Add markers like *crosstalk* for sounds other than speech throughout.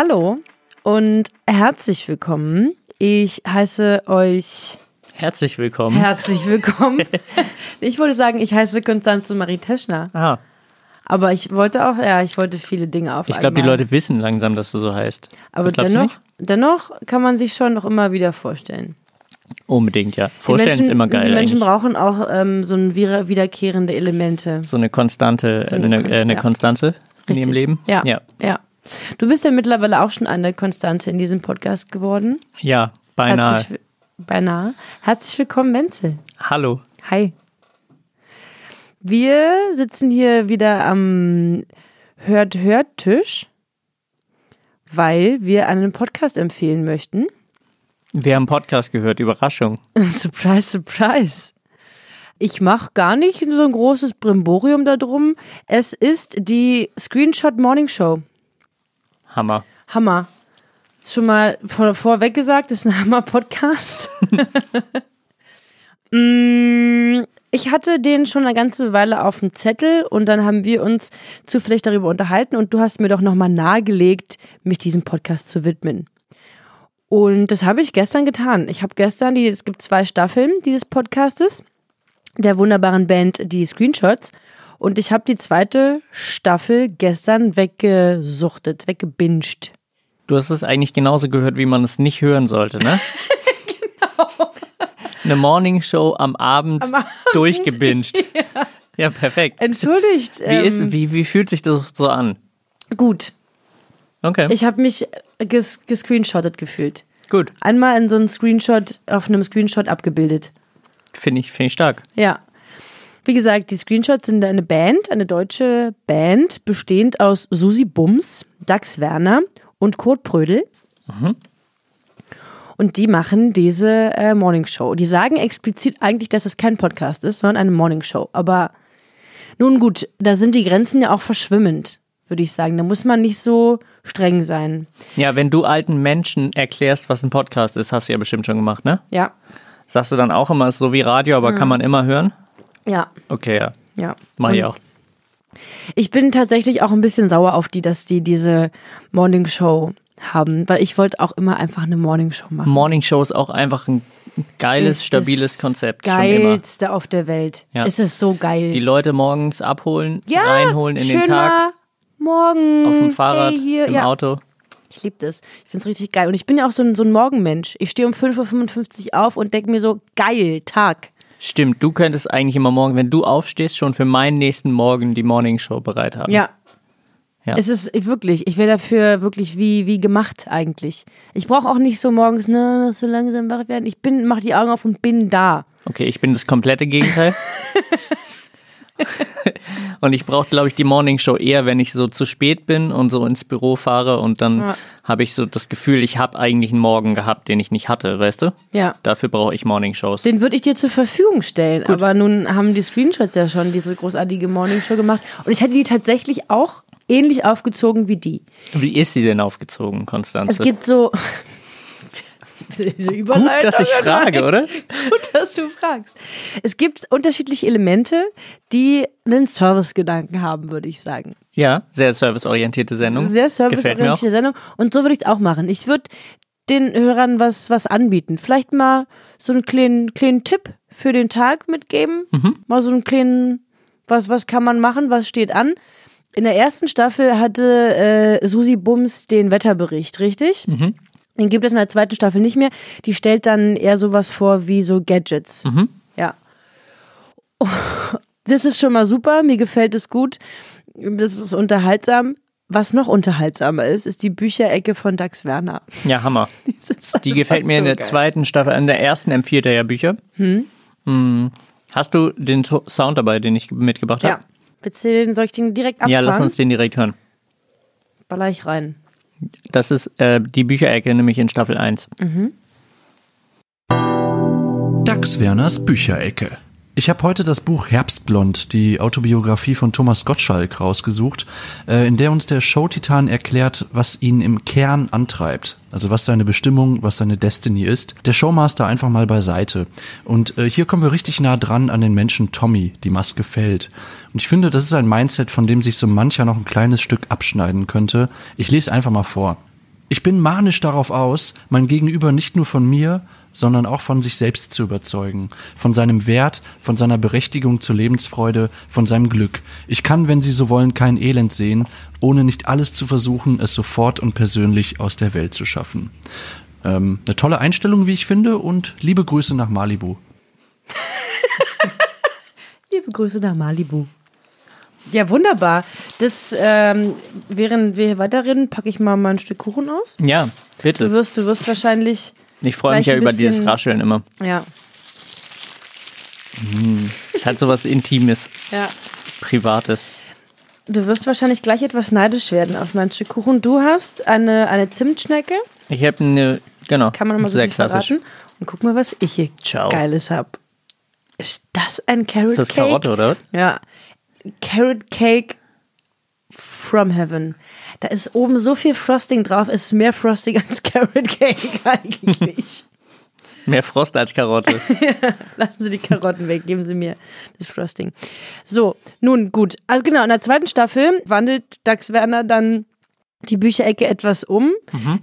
Hallo und herzlich willkommen. Ich heiße euch Herzlich willkommen. herzlich willkommen. *laughs* ich wollte sagen, ich heiße Konstanze Marie Teschner. ah, Aber ich wollte auch, ja, ich wollte viele Dinge auf ich glaube, die. Leute wissen langsam, dass du so heißt. Aber dennoch, nicht? dennoch kann man sich schon noch immer wieder vorstellen. Unbedingt, ja. Vorstellen Menschen, ist immer geil Die Menschen eigentlich. brauchen auch ähm, so ein wieder- wiederkehrende Elemente. So eine konstante, So eine eine, Kon- äh, eine ja. Konstanze in ihrem. Leben. Ja. ja. ja. Du bist ja mittlerweile auch schon eine Konstante in diesem Podcast geworden. Ja, beinahe. Herzlich, beinahe. Herzlich willkommen, Menzel. Hallo. Hi. Wir sitzen hier wieder am Hört-Hört-Tisch, weil wir einen Podcast empfehlen möchten. Wir haben einen Podcast gehört, Überraschung. *laughs* surprise, surprise. Ich mache gar nicht so ein großes Brimborium darum. Es ist die Screenshot Morning Show. Hammer. Hammer. Schon mal vor, vorweg gesagt, ist ein Hammer-Podcast. *laughs* Mm, ich hatte den schon eine ganze Weile auf dem Zettel und dann haben wir uns zufällig darüber unterhalten und du hast mir doch nochmal nahegelegt, mich diesem Podcast zu widmen. Und das habe ich gestern getan. Ich habe gestern, die, es gibt zwei Staffeln dieses Podcastes, der wunderbaren Band Die Screenshots. Und ich habe die zweite Staffel gestern weggesuchtet, weggebinged. Du hast es eigentlich genauso gehört, wie man es nicht hören sollte, ne? genau. *laughs* Eine Morning Show am Abend, Am Abend, *laughs* durchgebinged. ja. perfekt. Entschuldigt. Wie, ähm, ist, wie, wie fühlt sich das so an? gut. Okay, Ich habe mich ges gescreenshottet gefühlt. gut. Einmal in so einem Screenshot, auf einem Screenshot abgebildet. Finde ich, finde ich stark. Ja. Wie gesagt, die Screenshots sind eine Band, eine deutsche Band, bestehend aus Susi Bums, Dax Werner und Kurt Prödel. Und die machen diese äh, Morning Show. Die sagen explizit eigentlich, dass es kein Podcast ist, sondern eine Morning Show. Aber nun gut, da sind die Grenzen ja auch verschwimmend, würde ich sagen. Da muss man nicht so streng sein. Ja, wenn du alten Menschen erklärst, was ein Podcast ist, hast du ja bestimmt schon gemacht, ne? Ja, Sagst du dann auch immer, es ist so wie Radio, aber kann man immer hören? Ja, Okay, ja. ja. Mach ich auch. Ich bin tatsächlich auch ein bisschen sauer auf die, dass die diese Morning Show haben, weil ich wollte auch immer einfach eine Morning Show machen. Morning Show ist auch einfach ein geiles, Ist stabiles das Konzept. Geilste auf der Welt. Ja. Es ist so geil. Die Leute morgens abholen, ja, reinholen in den Tag, Morgen. auf dem Fahrrad, hey, hier, im ja. Auto. Ich liebe das. Ich finde es richtig geil. Und ich bin ja auch so ein, so ein Morgenmensch. Ich stehe um 5.55 Uhr auf und denke mir so, geil, Tag. Stimmt, du könntest eigentlich immer morgen, wenn du aufstehst, schon für meinen nächsten Morgen die Morning Show bereit haben. Ja. Ja. Es ist ich- wirklich, ich wäre dafür wirklich wie, wie gemacht eigentlich. Ich brauche auch nicht so morgens, ne, so langsam wach werden. Ich bin, mach die Augen auf und bin da. Okay, ich bin das komplette Gegenteil. *laughs* *laughs* und ich brauche, glaube ich, die Morning Show eher, wenn ich so zu spät bin und so ins Büro fahre und dann Ja. habe ich so das Gefühl, ich habe eigentlich einen Morgen gehabt, den ich nicht hatte, weißt du? Ja. Dafür brauche ich Morning Shows. Den würde ich dir zur Verfügung stellen. Aber nun haben die Screenshots ja schon diese großartige Morning Show gemacht. Und ich hätte die tatsächlich auch ähnlich aufgezogen wie die. Wie ist sie denn aufgezogen, Konstanze? Es gibt so. Diese Gut, dass ich frage, oder? Gut, dass du fragst. Es gibt unterschiedliche Elemente, die einen Servicegedanken haben, würde ich sagen. Ja, sehr serviceorientierte Sendung. Sehr serviceorientierte Sendung. Und so würde ich es auch machen. Ich würde den Hörern was, was anbieten. Vielleicht mal so einen kleinen, kleinen Tipp für den Tag mitgeben. Mhm. Mal so einen kleinen, was, was kann man machen, was steht an. In der ersten Staffel hatte äh, Susi Bums den Wetterbericht, richtig? Mhm. Den gibt es in der zweiten Staffel nicht mehr. Die stellt dann eher sowas vor wie so Gadgets. Mhm. Ja. *laughs* Das ist schon mal super, mir gefällt es gut. Das ist unterhaltsam. Was noch unterhaltsamer ist, ist die Bücherecke von Dax Werner. Ja, Hammer. *laughs* Die gefällt mir in so der geil. zweiten Staffel. In der ersten empfiehlt er ja Bücher. Hm. Hast du den Sound dabei, den ich mitgebracht Ja. habe? Willst du den, soll ich den direkt abfahren? Ja, lass uns den direkt hören. Baller ich rein. Das ist äh, die Bücherecke, nämlich in Staffel 1. Dax Werners Bücherecke. Ich habe heute das Buch Herbstblond, die Autobiografie von Thomas Gottschalk, rausgesucht, äh, in der uns der Showtitan erklärt, was ihn im Kern antreibt. Also was seine Bestimmung, was seine Destiny ist. Der Showmaster einfach mal beiseite. Und äh, hier kommen wir richtig nah dran an den Menschen Tommy, die Maske fällt. Und ich finde, das ist ein Mindset, von dem sich so mancher noch ein kleines Stück abschneiden könnte. Ich lese einfach mal vor. Ich bin manisch darauf aus, mein Gegenüber nicht nur von mir, sondern auch von sich selbst zu überzeugen, von seinem Wert, von seiner Berechtigung zur Lebensfreude, von seinem Glück. Ich kann, wenn Sie so wollen, kein Elend sehen, ohne nicht alles zu versuchen, es sofort und persönlich aus der Welt zu schaffen. Ähm, eine tolle Einstellung, wie ich finde, und liebe Grüße nach Malibu. *laughs* Liebe Grüße nach Malibu. Ja, wunderbar. Das, ähm, während wir hier weiterreden, packe ich mal, mal ein Stück Kuchen aus. Ja, Du bitte. wirst, du wirst wahrscheinlich, Ich freue mich ja über dieses bisschen- Rascheln immer. ja, Es hat sowas Intimes, ja. Privates. Du wirst wahrscheinlich gleich etwas neidisch werden auf mein Stück Kuchen. Du hast eine, eine Zimtschnecke. Ich habe eine, genau, Das kann man nochmal so sehr klassisch. verraten. Und guck mal, was ich hier Ciao. Geiles hab. Ist das ein Carrot Ist das Cake? Karotte, oder? Ja. Carrot Cake from Heaven. Da ist oben so viel Frosting drauf. Es ist mehr Frosting als *laughs* Carrot Cake eigentlich. *laughs* Mehr Frost als Karotte. *laughs* Lassen Sie die Karotten weg, geben Sie mir das Frosting. So, nun gut. Also genau, in der zweiten Staffel wandelt Dax Werner dann die Bücherecke etwas um.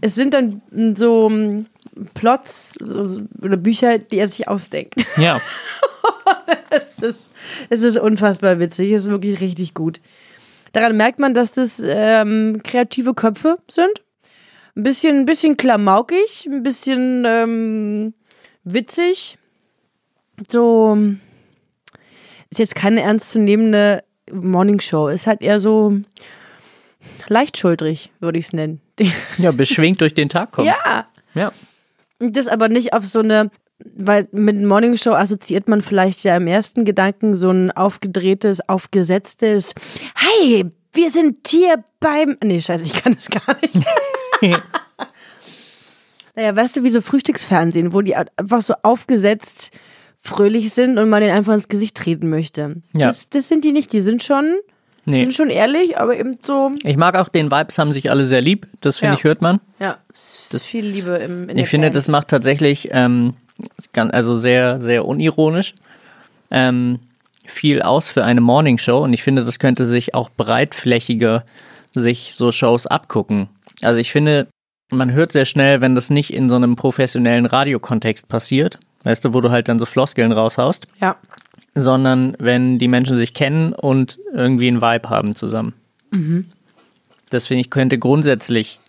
Es sind dann so mm, Plots so, oder Bücher, die er sich ausdenkt. ja, es, ist, es ist unfassbar witzig. Es ist wirklich richtig gut. Daran merkt man, dass das ähm, kreative Köpfe sind. Ein bisschen, ein bisschen klamaukig, ein bisschen ähm, witzig. So ist jetzt keine ernstzunehmende Morningshow. Ist halt eher so leicht schuldrig, würde ich es nennen. ja, beschwingt durch den Tag kommen. ja. ja. Und Das aber nicht auf so eine, weil mit Morning Show assoziiert man vielleicht ja im ersten Gedanken so ein aufgedrehtes, aufgesetztes, hey, wir sind hier beim, nee, scheiße, ich kann das gar nicht. *laughs* naja, weißt du, wie so Frühstücksfernsehen, wo die einfach so aufgesetzt fröhlich sind und man den einfach ins Gesicht treten möchte. Ja. Das, das sind die nicht, die sind schon, Nee. sind schon ehrlich, aber eben so, Ich mag auch den Vibes, haben sich alle sehr lieb. Das finde Ja. ich, hört man. ja, es ist viel Liebe im, in Ich finde, Band. das macht tatsächlich, ähm, also sehr, sehr unironisch, ähm, viel aus für eine Morningshow. Und ich finde, das könnte sich auch breitflächiger sich so Shows abgucken. Also ich finde, man hört sehr schnell, wenn das nicht in so einem professionellen Radiokontext passiert, weißt du, wo du halt dann so Floskeln raushaust, Ja, sondern wenn die Menschen sich kennen und irgendwie einen Vibe haben zusammen. Das finde ich könnte grundsätzlich,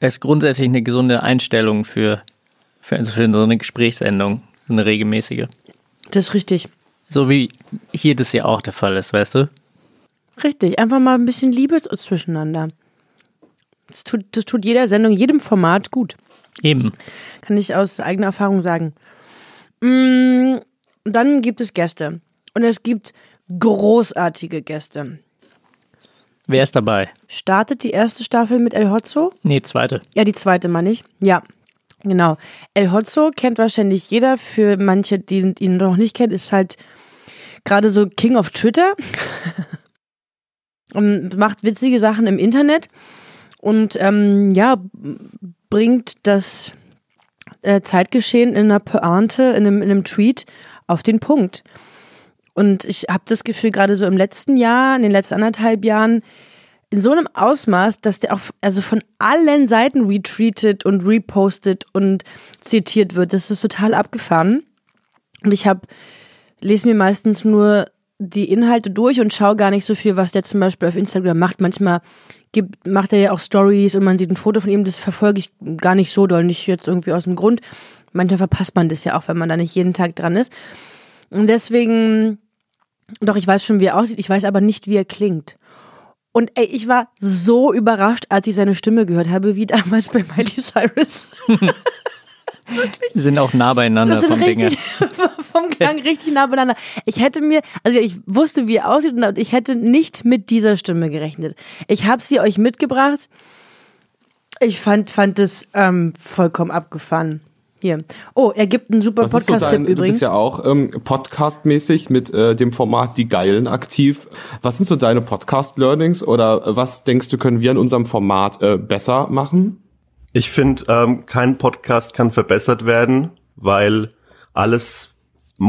ist grundsätzlich eine gesunde Einstellung für, für, also für so eine Gesprächssendung, so eine regelmäßige. das ist richtig. So wie hier das ja auch der Fall ist, weißt du? Richtig, einfach mal ein bisschen Liebe zwischeneinander. Das tut, das tut jeder Sendung, jedem Format gut. Eben. Kann ich aus eigener Erfahrung sagen. Mm, Dann gibt es Gäste. Und es gibt großartige Gäste. Wer ist dabei? Startet die erste Staffel mit El Hotzo? Nee, zweite. Ja, die zweite meine ich. Ja, genau. El Hotzo kennt wahrscheinlich jeder. Für manche, die ihn noch nicht kennen, ist halt gerade so King of Twitter. *laughs* und macht witzige Sachen im Internet. Und ähm, ja, bringt das äh, Zeitgeschehen in einer Pointe, in einem, in einem Tweet auf den Punkt. Und ich habe das Gefühl, gerade so im letzten Jahr, in den letzten anderthalb Jahren, in so einem Ausmaß, dass der auch also von allen Seiten retweetet und repostet und zitiert wird. Das ist total abgefahren. Und ich habe lese mir meistens nur die Inhalte durch und schaue gar nicht so viel, was der zum Beispiel auf Instagram macht. Manchmal gibt, macht er ja auch Stories und man sieht ein Foto von ihm. Das verfolge ich gar nicht so doll, nicht jetzt irgendwie aus dem Grund. Manchmal verpasst man das ja auch, wenn man da nicht jeden Tag dran ist. Und deswegen, doch, ich weiß schon, wie er aussieht. Ich weiß aber nicht, wie er klingt. Und ey, ich war so überrascht, als ich seine Stimme gehört habe, wie damals bei Miley Cyrus. *laughs* Die sind auch nah beieinander vom richtig, *laughs* vom Klang richtig nah beieinander. Ich hätte mir, also ich wusste, wie er aussieht und ich hätte nicht mit dieser Stimme gerechnet. Ich habe sie euch mitgebracht. Ich fand, fand es ähm, vollkommen abgefahren. Hier. Oh, er gibt einen super ist so Podcast-Tipp dein, du übrigens. bist ja auch ähm, podcastmäßig mit äh, dem Format Die Geilen aktiv. Was sind so deine Podcast-Learnings oder äh, was denkst du, können wir in unserem Format äh, besser machen? Ich finde, ähm, kein Podcast kann verbessert werden, weil alles,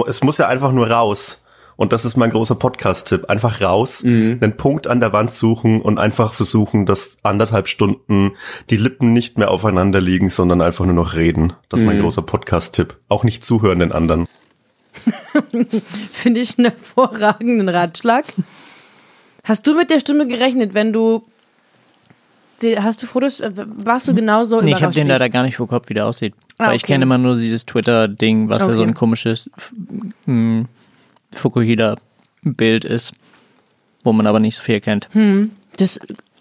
es muss ja einfach nur raus. Und das ist mein großer Podcast-Tipp. Einfach raus, einen Punkt an der Wand suchen und einfach versuchen, dass anderthalb Stunden die Lippen nicht mehr aufeinander liegen, sondern einfach nur noch reden. Das ist mein großer Podcast-Tipp. Auch nicht zuhören den anderen. *laughs* Finde ich einen hervorragenden Ratschlag. Hast du mit der Stimme gerechnet, wenn du. Hast du Fotos? äh, Warst du genauso Nee, ich habe den leider gar nicht vor Kopf, wie der aussieht. Ah, Weil ich okay. kenne immer nur dieses Twitter-Ding, was ja so Okay. ein komisches mm, Fukuhida-Bild ist, wo man aber nicht so viel kennt. Das,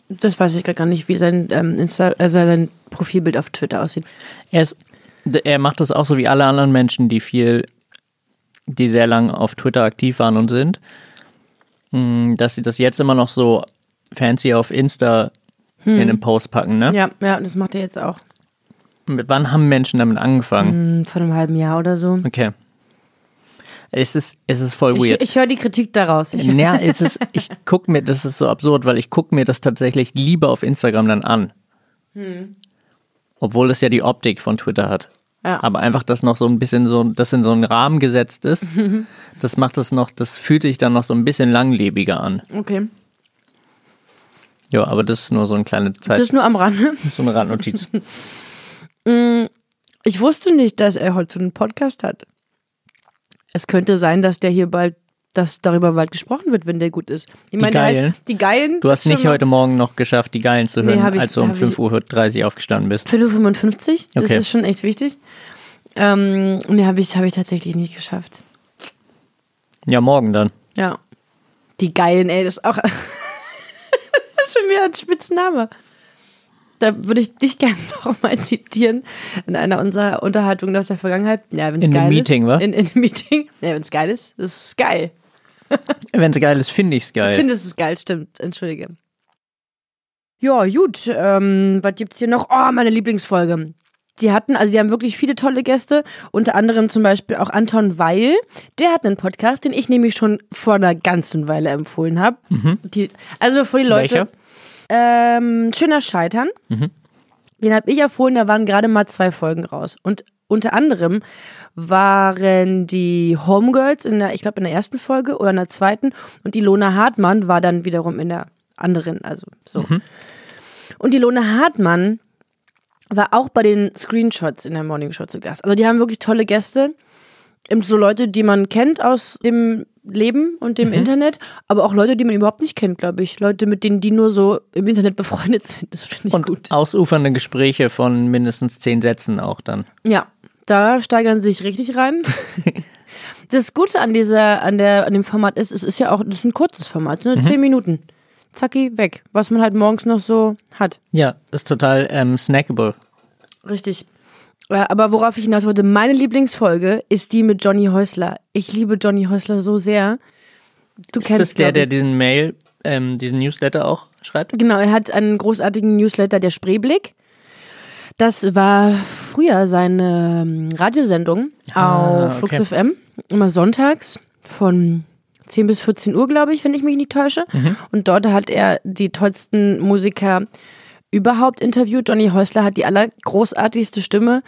das weiß ich gar nicht, wie sein, ähm, Insta also sein Profilbild auf Twitter aussieht. Er, ist, er macht das auch so wie alle anderen Menschen, die viel, die sehr lang auf Twitter aktiv waren und sind, Mm, dass sie das jetzt immer noch so fancy auf Insta in den Post packen, ne? Ja, ja, das macht er jetzt auch. Mit wann haben Menschen damit angefangen? Hm, Vor einem halben Jahr oder so. Okay. Es ist, es ist voll Ich, weird. ich höre die Kritik daraus. Ich, Ja, *laughs* es ist, ich guck mir, das ist so absurd, weil ich gucke mir das tatsächlich lieber auf Instagram dann an. Obwohl es ja die Optik von Twitter hat. Ja. Aber einfach, dass noch so ein bisschen so, das in so einen Rahmen gesetzt ist, *laughs* das macht es noch, das fühlt sich dann noch so ein bisschen langlebiger an. okay. Ja, aber das ist nur so eine kleine Zeit, Das nur am Rande. *laughs* so eine Randnotiz. Ich wusste nicht, dass er heute so einen Podcast hat. Es könnte sein, dass der hier bald, dass darüber bald gesprochen wird, wenn der gut ist. Ich Die der heißt- Geilen? Die Geilen. Du hast nicht heute Morgen noch geschafft, die Geilen zu Nee, hören, ich- als du um hab ich- 5.30 Uhr aufgestanden bist. 5.55 Uhr, das Okay. ist schon echt wichtig. Ähm, nee, habe ich, hab ich tatsächlich nicht geschafft. Ja, morgen dann. Ja. Die Geilen, ey, das ist auch. *laughs* das ist schon wieder ein Spitzname. Da würde ich dich *laughs* gerne noch mal zitieren in einer unserer Unterhaltungen aus der Vergangenheit. Ja, wenn es In geil einem Meeting, ist. wa? In, in einem Meeting. *laughs* Ja, wenn es geil ist, das ist geil. *laughs* Wenn es geil ist, finde ich es geil. Ich finde, es geil, stimmt. Entschuldige. Ja, gut. Ähm, was gibt's hier noch? Oh, meine Lieblingsfolge. Die hatten, also die haben wirklich viele tolle Gäste, unter anderem zum Beispiel auch Anton Weil. Der hat einen Podcast, den ich nämlich schon vor einer ganzen Weile empfohlen habe. Die, also bevor die Leute. Welcher? Ähm, Schöner Scheitern. Den habe ich empfohlen, da waren gerade mal zwei Folgen raus. Und unter anderem waren die Homegirls in der, ich glaube, in der ersten Folge oder in der zweiten und die Lona Hartmann war dann wiederum in der anderen, also so. Und die Lona Hartmann war auch bei den Screenshots in der Morning Show zu Gast. Also die haben wirklich tolle Gäste. Eben So Leute, die man kennt aus dem Leben und dem Internet, aber auch Leute, die man überhaupt nicht kennt, glaube ich. Leute, mit denen die nur so im Internet befreundet *laughs* sind. Das finde ich Und gut. ausufernde Gespräche von mindestens zehn Sätzen auch dann. Ja, da steigern sie sich richtig rein. *laughs* das Gute an dieser, an der, an dem Format ist, es ist ja auch, das ist ein kurzes Format, ne? Zehn Minuten. Zacki, weg. Was man halt morgens noch so hat. Ja, ist total ähm, snackable. Richtig. Äh, Aber worauf ich hinaus wollte, meine Lieblingsfolge ist die mit Johnny Häusler. Ich liebe Johnny Häusler so sehr. Du Ist kennst das der, der diesen Mail, ähm, diesen Newsletter auch schreibt? Genau, er hat einen großartigen Newsletter, der Spreeblick. Das war früher seine ähm, Radiosendung Ah, auf Flux okay. FM, immer sonntags von 10 bis 14 Uhr, glaube ich, wenn ich mich nicht täusche. Mhm. Und dort hat er die tollsten Musiker überhaupt interviewt. Johnny Häusler hat die allergroßartigste Stimme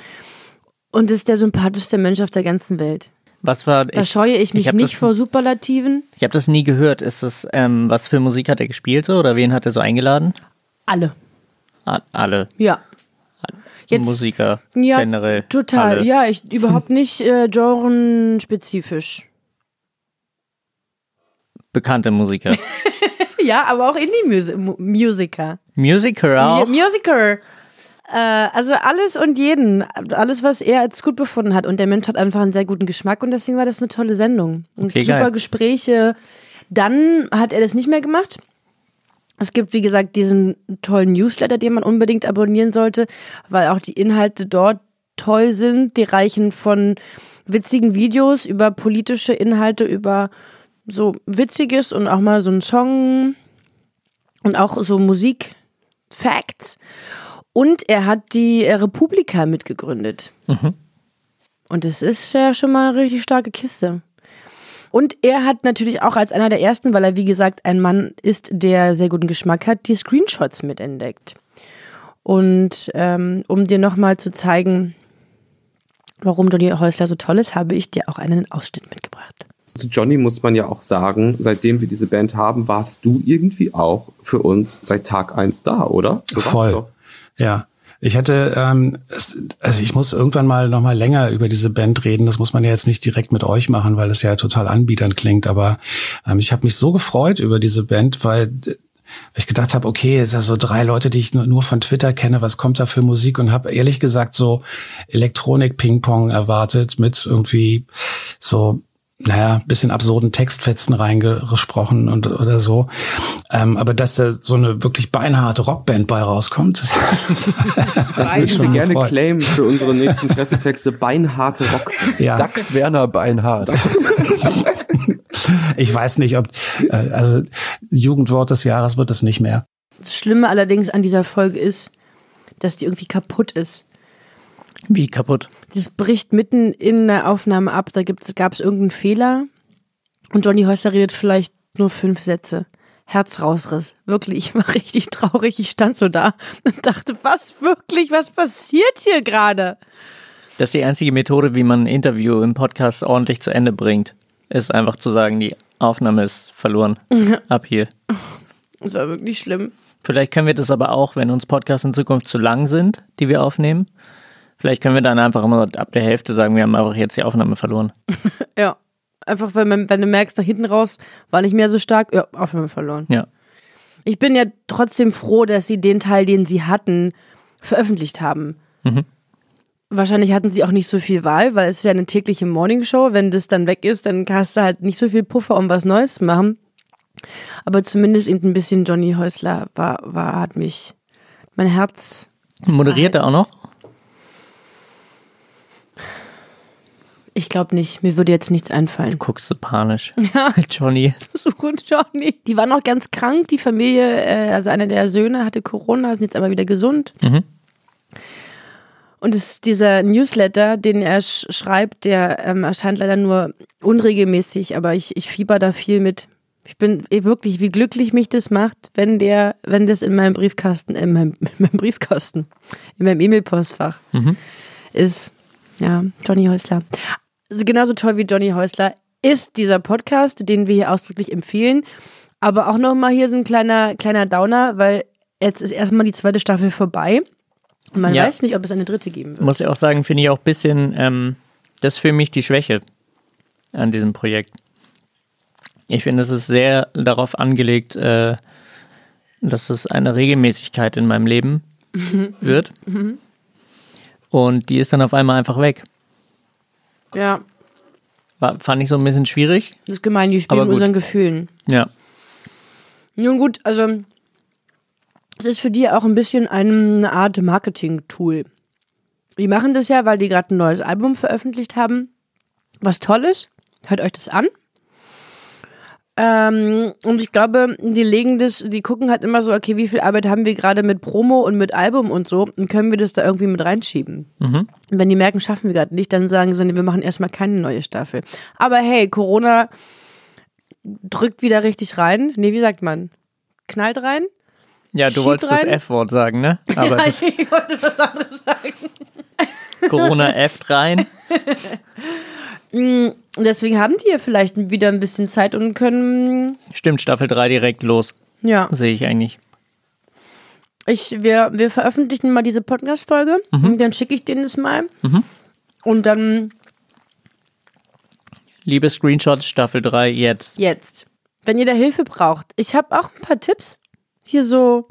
und ist der sympathischste Mensch auf der ganzen Welt. Was war. Da scheue ich mich hab nicht das, vor Superlativen. Ich habe das nie gehört. Ist das, ähm, was für Musik hat er gespielt so oder wen hat er so eingeladen? Alle. A- Alle Ja. Jetzt, Musiker Ja, generell. Total, alle. ja, ich überhaupt nicht äh, genrespezifisch. Bekannte Musiker. *laughs* Ja, aber auch Indie-Musiker. Musiker auch. Musiker. Äh, also alles und jeden. Alles, was er als gut befunden hat. Und der Mensch hat einfach einen sehr guten Geschmack und deswegen war das eine tolle Sendung. Und Okay, super geil. Gespräche. Dann hat er das nicht mehr gemacht. Es gibt, wie gesagt, diesen tollen Newsletter, den man unbedingt abonnieren sollte, weil auch die Inhalte dort toll sind. Die reichen von witzigen Videos über politische Inhalte, über so Witziges und auch mal so ein Song und auch so Musik-Facts. Und er hat die äh, Republika mitgegründet. Und das ist ja schon mal eine richtig starke Kiste. Und er hat natürlich auch als einer der ersten, weil er wie gesagt ein Mann ist, der sehr guten Geschmack hat, die Screenshots mitentdeckt. Und ähm, um dir nochmal zu zeigen, warum Johnny Häusler so toll ist, habe ich dir auch einen Ausschnitt mitgebracht. Zu Johnny muss man ja auch sagen, seitdem wir diese Band haben, warst du irgendwie auch für uns seit Tag eins da, oder? Du Voll. Ja. Ich hatte, ähm, es, also ich muss irgendwann mal noch mal länger über diese Band reden. Das muss man ja jetzt nicht direkt mit euch machen, weil das ja total anbietern klingt. Aber ähm, ich habe mich so gefreut über diese Band, weil ich gedacht habe, okay, es sind so drei Leute, die ich nur, nur von Twitter kenne. Was kommt da für Musik? Und habe ehrlich gesagt so Elektronik-Ping-Pong erwartet mit irgendwie so naja, bisschen absurden Textfetzen reingesprochen und oder so. Ähm, aber dass da so eine wirklich beinharte Rockband bei rauskommt, Das würden wir gerne gefreut. claimen für unsere nächsten Pressetexte. Beinharte Rock. Ja, Dax Werner Beinhardt. ich weiß nicht, ob äh, also Jugendwort des Jahres wird es nicht mehr. Das Schlimme allerdings an dieser Folge ist, dass die irgendwie kaputt ist. Wie kaputt. Das bricht mitten in der Aufnahme ab. Da gab es irgendeinen Fehler. Und Johnny Häusler redet vielleicht nur fünf Sätze. Herzrausriss. Wirklich, ich war *laughs* richtig traurig. Ich stand so da und dachte, was wirklich, was passiert hier gerade? Das ist die einzige Methode, wie man ein Interview im Podcast ordentlich zu Ende bringt. Ist einfach zu sagen, die Aufnahme ist verloren. *laughs* Ab hier. Das war wirklich schlimm. Vielleicht können wir das aber auch, wenn uns Podcasts in Zukunft zu lang sind, die wir aufnehmen. Vielleicht können wir dann einfach immer ab der Hälfte sagen, wir haben einfach jetzt die Aufnahme verloren. *laughs* Ja. Einfach, wenn, man, wenn du merkst, nach hinten raus war nicht mehr so stark, ja, Aufnahme verloren. Ja. Ich bin ja trotzdem froh, dass sie den Teil, den sie hatten, veröffentlicht haben. Mhm. Wahrscheinlich hatten sie auch nicht so viel Wahl, weil es ist ja eine tägliche Morningshow. Wenn das dann weg ist, dann hast du halt nicht so viel Puffer, um was Neues zu machen. Aber zumindest eben ein bisschen Johnny Häusler war, war, hat mich, mein Herz, Moderiert er auch noch? Ich glaube nicht, mir würde jetzt nichts einfallen. Guckst so panisch. *laughs* Johnny. *laughs* So gut, Johnny. Die war noch ganz krank, die Familie, äh, also einer der Söhne hatte Corona, sind jetzt aber wieder gesund. Mhm. Und es, dieser Newsletter, den er sch schreibt, der ähm, erscheint leider nur unregelmäßig, aber ich, ich fieber da viel mit. Ich bin wirklich, wie glücklich mich das macht, wenn der, wenn das in meinem Briefkasten, in meinem, *laughs* in meinem Briefkasten, in meinem E-Mail-Postfach ist. Ja, Johnny Häusler. Also genauso toll wie Johnny Häusler ist dieser Podcast, den wir hier ausdrücklich empfehlen. Aber auch nochmal hier so ein kleiner, kleiner Downer, weil jetzt ist erstmal die zweite Staffel vorbei. Und man Ja. weiß nicht, ob es eine dritte geben wird. Muss ich auch sagen, finde ich auch ein bisschen, ähm, das ist für mich die Schwäche an diesem Projekt. Ich finde, es ist sehr darauf angelegt, äh, dass es eine Regelmäßigkeit in meinem Leben *laughs* wird. Und die ist dann auf einmal einfach weg. Ja, War, fand ich so ein bisschen schwierig. das ist gemein, die spielen mit unseren Gefühlen. Ja. Nun gut, also es ist für die auch ein bisschen eine Art Marketing-Tool. Die machen das ja, weil die gerade ein neues Album veröffentlicht haben. Was toll ist, hört euch das an. Ähm, und ich glaube, die legen das, die gucken halt immer so, okay, wie viel Arbeit haben wir gerade mit Promo und mit Album und so, und können wir das da irgendwie mit reinschieben. Und wenn die merken, schaffen wir gerade nicht, dann sagen sie, nee, wir machen erstmal keine neue Staffel. Aber hey, Corona drückt wieder richtig rein. Nee, wie sagt man? Knallt rein? Ja, du Schiebt wolltest das rein. F-Wort sagen, ne? *laughs* Aber ja, das *laughs* ich wollte was anderes sagen. Corona F rein. *laughs* Deswegen haben die ja vielleicht wieder ein bisschen Zeit und können, Stimmt, Staffel 3 direkt los. ja. Sehe ich eigentlich. Ich, wir, wir veröffentlichen mal diese Podcast-Folge und dann schicke ich denen das mal. Und dann Liebe Screenshots, Staffel 3 jetzt. jetzt. Wenn ihr da Hilfe braucht, ich habe auch ein paar Tipps. Hier so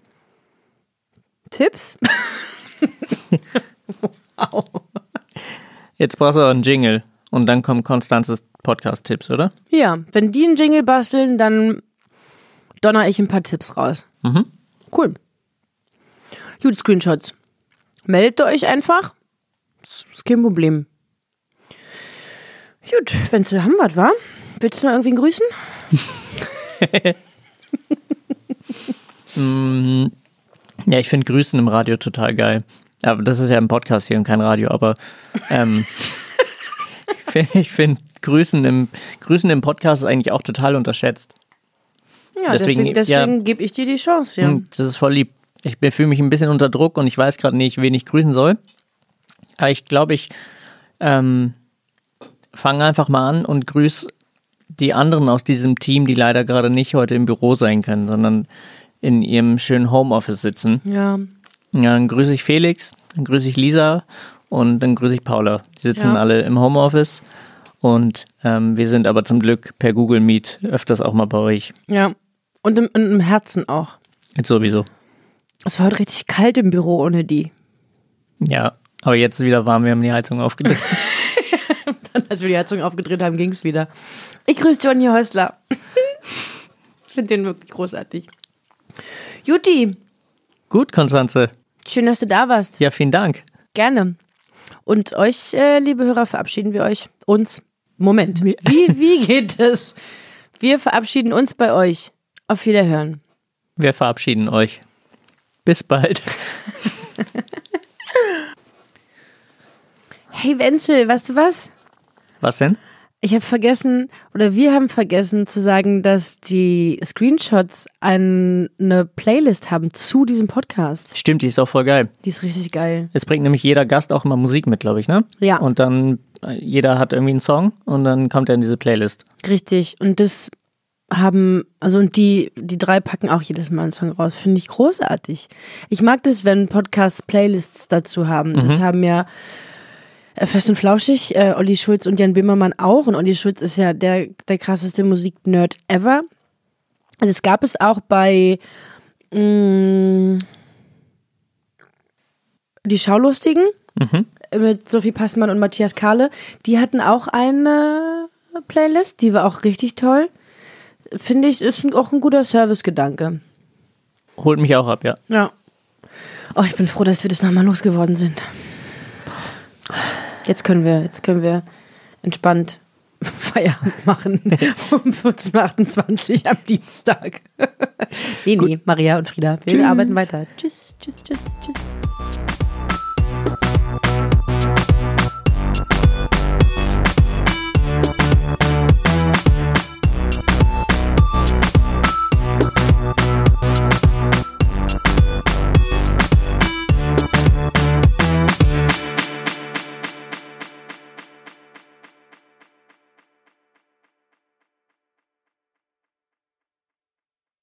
Tipps. *laughs* wow. Jetzt brauchst du auch einen Jingle. Und dann kommen Konstanzes Podcast-Tipps, oder? Ja, wenn die einen Jingle basteln, dann donner ich ein paar Tipps raus. Mhm. Cool. Gut, Screenshots. Meldet euch einfach. Das ist kein Problem. Gut, wenn du haben was, war? Willst du noch irgendwen grüßen? *laughs* Ja, ich finde Grüßen im Radio total geil. Aber das ist ja ein Podcast hier und kein Radio, aber ähm, *laughs* ich finde Grüßen, im, Grüßen im Podcast ist eigentlich auch total unterschätzt. Ja, Deswegen- deswegen, deswegen, ja. gebe ich dir die Chance, ja. Hm, Das ist voll lieb. Ich fühle mich ein bisschen unter Druck und ich weiß gerade nicht, wen ich grüßen soll. Aber ich glaube, ich ähm, fange einfach mal an und grüße die anderen aus diesem Team, die leider gerade nicht heute im Büro sein können, sondern in ihrem schönen Homeoffice sitzen. Ja, Ja, dann grüße ich Felix, dann grüße ich Lisa und dann grüße ich Paula. Die sitzen Ja. alle im Homeoffice und ähm, wir sind aber zum Glück per Google Meet öfters auch mal bei euch. ja. Und im, und im Herzen auch. Jetzt sowieso. Es war heute richtig kalt im Büro ohne die. Ja, aber jetzt ist wieder warm, wir haben die Heizung aufgedreht. *laughs* Als wir die Heizung aufgedreht haben, ging es wieder. Ich grüße Johnny Häusler. *laughs* ich finde den wirklich großartig. Juti, Gut, Konstanze. schön, dass du da warst. Ja, vielen Dank. Gerne. Und euch, äh, liebe Hörer, verabschieden wir euch. Uns. Moment. Wie, wie geht es? Wir verabschieden uns bei euch. Auf Wiederhören. Wir verabschieden euch. Bis bald. *laughs* Hey Wenzel, weißt du was? Was denn? Ich habe vergessen, oder wir haben vergessen zu sagen, dass die Screenshots ein, eine Playlist haben zu diesem Podcast. Stimmt, die ist auch voll geil. Die ist richtig geil. Es bringt nämlich jeder Gast auch immer Musik mit, glaube ich, ne? Ja. Und dann, äh, jeder hat irgendwie einen Song und dann kommt er in diese Playlist. Richtig. Und das haben, also und die, die drei packen auch jedes Mal einen Song raus. Finde ich großartig. Ich mag das, wenn Podcasts Playlists dazu haben. Das haben ja Fest und Flauschig, äh, Olli Schulz und Jan Böhmermann auch. Und Olli Schulz ist ja der, der krasseste Musiknerd ever. Also es gab es auch bei mh, Die Schaulustigen mit Sophie Passmann und Matthias Kahle. Die hatten auch eine Playlist, die war auch richtig toll. Finde ich, ist auch ein guter Servicegedanke. Holt mich auch ab, ja. Ja. Oh, ich bin froh, dass wir das nochmal losgeworden sind. Jetzt können wir, jetzt können wir entspannt *laughs* Feierabend machen *laughs* um 14.28 Uhr am Dienstag. nee, nee, Maria und Frieda, wir arbeiten weiter. Tschüss, tschüss, tschüss, tschüss.